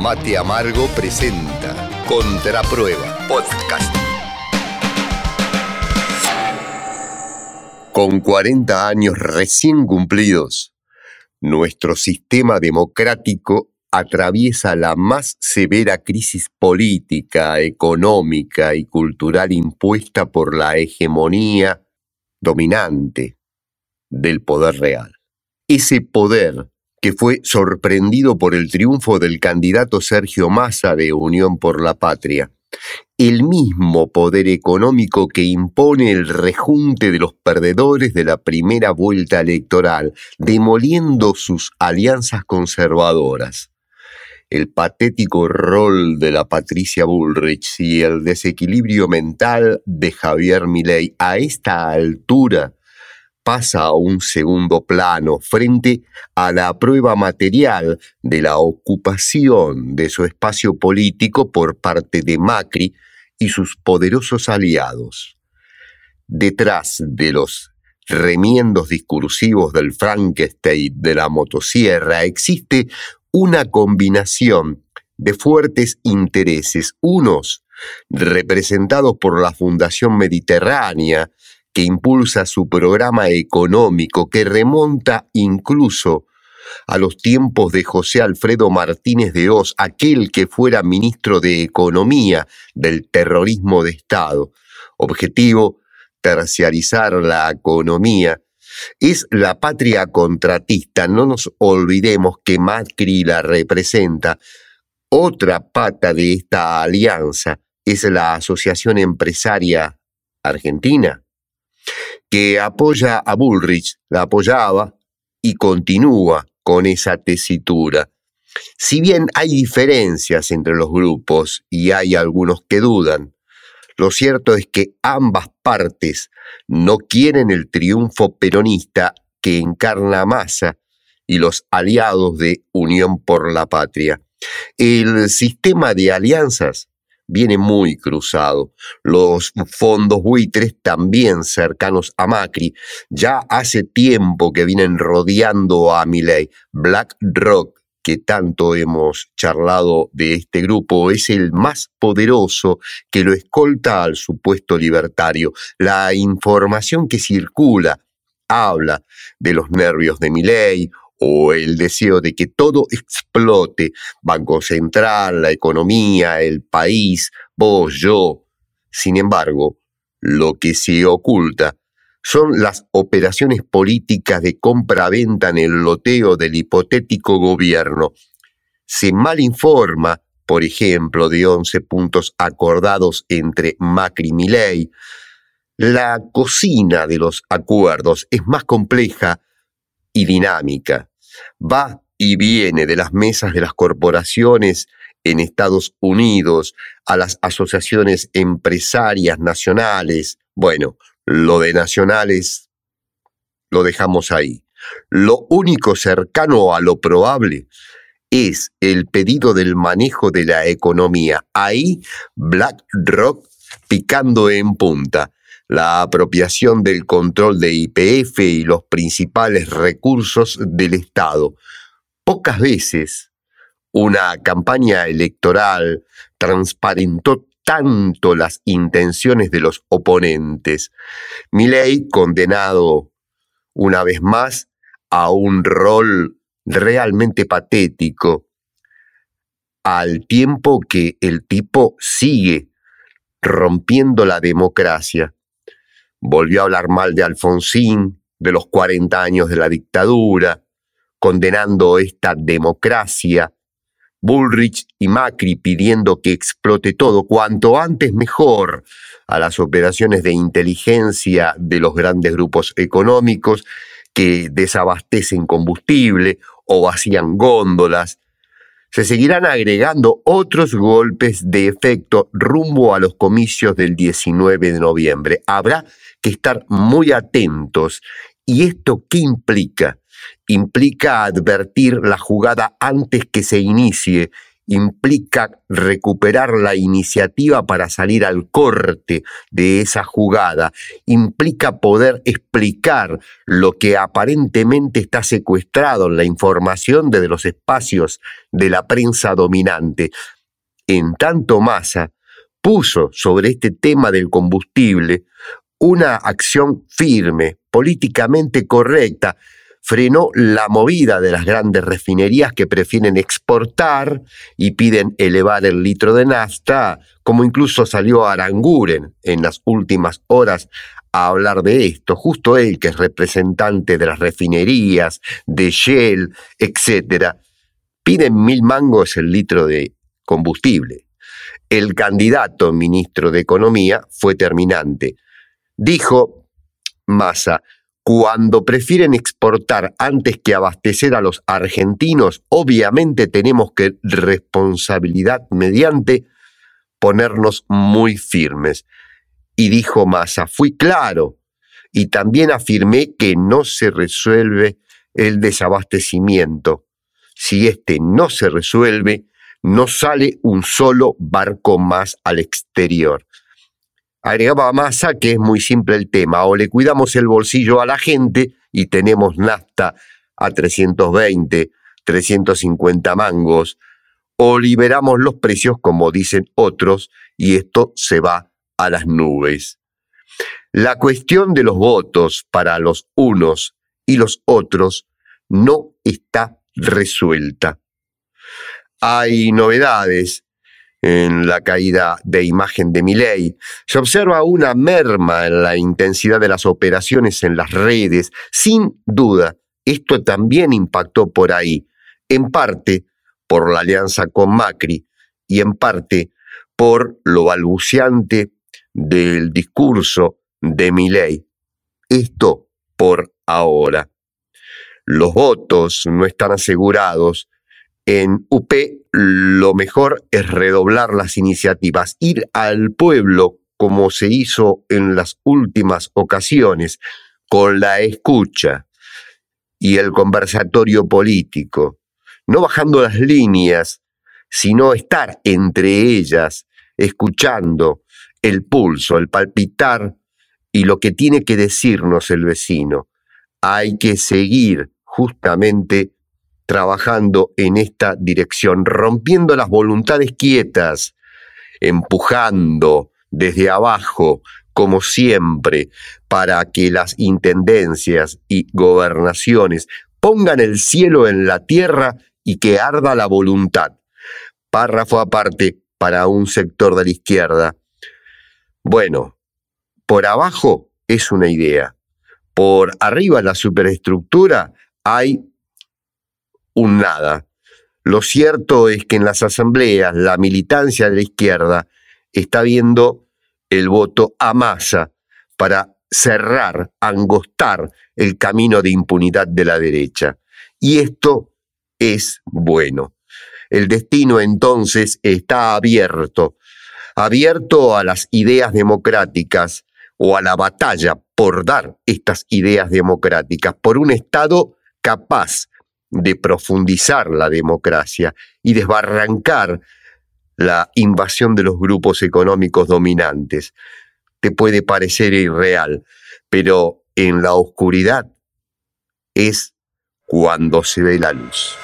Mate Amargo presenta Contraprueba Podcast. Con 40 años recién cumplidos, nuestro sistema democrático atraviesa la más severa crisis política, económica y cultural impuesta por la hegemonía dominante del poder real. Ese poder que fue sorprendido por el triunfo del candidato Sergio Massa de Unión por la Patria, el mismo poder económico que impone el rejunte de los perdedores de la primera vuelta electoral, demoliendo sus alianzas conservadoras. El patético rol de la Patricia Bullrich y el desequilibrio mental de Javier Milei a esta altura pasa a un segundo plano frente a la prueba material de la ocupación de su espacio político por parte de Macri y sus poderosos aliados. Detrás de los remiendos discursivos del Frankenstein de la motosierra existe una combinación de fuertes intereses, unos representados por la Fundación Mediterránea, que impulsa su programa económico que remonta incluso a los tiempos de José Alfredo Martínez de Oz, aquel que fuera ministro de Economía del terrorismo de Estado. Objetivo, terciarizar la economía. Es la patria contratista, no nos olvidemos que Macri la representa. Otra pata de esta alianza es la Asociación Empresaria Argentina que apoya a Bullrich, la apoyaba y continúa con esa tesitura. Si bien hay diferencias entre los grupos y hay algunos que dudan, lo cierto es que ambas partes no quieren el triunfo peronista que encarna Massa y los aliados de Unión por la Patria. El sistema de alianzas viene muy cruzado. Los fondos buitres también cercanos a Macri ya hace tiempo que vienen rodeando a Milei. BlackRock que tanto hemos charlado de este grupo es el más poderoso que lo escolta al supuesto libertario. La información que circula habla de los nervios de Milei o el deseo de que todo explote, Banco Central, la economía, el país, vos, yo. Sin embargo, lo que se oculta son las operaciones políticas de compra-venta en el loteo del hipotético gobierno. Se malinforma, por ejemplo, de 11 puntos acordados entre Macri y Milei. La cocina de los acuerdos es más compleja y dinámica va y viene de las mesas de las corporaciones en Estados Unidos a las asociaciones empresarias nacionales. Bueno, lo de nacionales lo dejamos ahí. Lo único cercano a lo probable es el pedido del manejo de la economía. Ahí BlackRock picando en punta la apropiación del control de IPF y los principales recursos del Estado. Pocas veces una campaña electoral transparentó tanto las intenciones de los oponentes. Milei condenado una vez más a un rol realmente patético, al tiempo que el tipo sigue rompiendo la democracia volvió a hablar mal de Alfonsín, de los 40 años de la dictadura, condenando esta democracia, Bullrich y Macri pidiendo que explote todo cuanto antes mejor a las operaciones de inteligencia de los grandes grupos económicos que desabastecen combustible o vacían góndolas. Se seguirán agregando otros golpes de efecto rumbo a los comicios del 19 de noviembre. Habrá que estar muy atentos. ¿Y esto qué implica? Implica advertir la jugada antes que se inicie implica recuperar la iniciativa para salir al corte de esa jugada, implica poder explicar lo que aparentemente está secuestrado en la información desde los espacios de la prensa dominante. En tanto Massa puso sobre este tema del combustible una acción firme, políticamente correcta, frenó la movida de las grandes refinerías que prefieren exportar y piden elevar el litro de nafta, como incluso salió Aranguren en las últimas horas a hablar de esto, justo él que es representante de las refinerías, de Shell, etc. Piden mil mangos el litro de combustible. El candidato ministro de Economía fue terminante. Dijo Massa, cuando prefieren exportar antes que abastecer a los argentinos, obviamente tenemos que responsabilidad mediante ponernos muy firmes. Y dijo Massa, fui claro y también afirmé que no se resuelve el desabastecimiento. Si este no se resuelve, no sale un solo barco más al exterior. Agregaba Massa que es muy simple el tema, o le cuidamos el bolsillo a la gente y tenemos nafta a 320, 350 mangos, o liberamos los precios como dicen otros y esto se va a las nubes. La cuestión de los votos para los unos y los otros no está resuelta. Hay novedades en la caída de imagen de Milei. Se observa una merma en la intensidad de las operaciones en las redes. Sin duda, esto también impactó por ahí, en parte por la alianza con Macri y en parte por lo balbuciante del discurso de Milei. Esto por ahora. Los votos no están asegurados en UP lo mejor es redoblar las iniciativas, ir al pueblo como se hizo en las últimas ocasiones, con la escucha y el conversatorio político, no bajando las líneas, sino estar entre ellas, escuchando el pulso, el palpitar y lo que tiene que decirnos el vecino. Hay que seguir justamente trabajando en esta dirección, rompiendo las voluntades quietas, empujando desde abajo, como siempre, para que las intendencias y gobernaciones pongan el cielo en la tierra y que arda la voluntad. Párrafo aparte para un sector de la izquierda. Bueno, por abajo es una idea. Por arriba la superestructura hay un nada. Lo cierto es que en las asambleas la militancia de la izquierda está viendo el voto a masa para cerrar, angostar el camino de impunidad de la derecha. Y esto es bueno. El destino entonces está abierto, abierto a las ideas democráticas o a la batalla por dar estas ideas democráticas, por un Estado capaz de profundizar la democracia y desbarrancar la invasión de los grupos económicos dominantes. Te puede parecer irreal, pero en la oscuridad es cuando se ve la luz.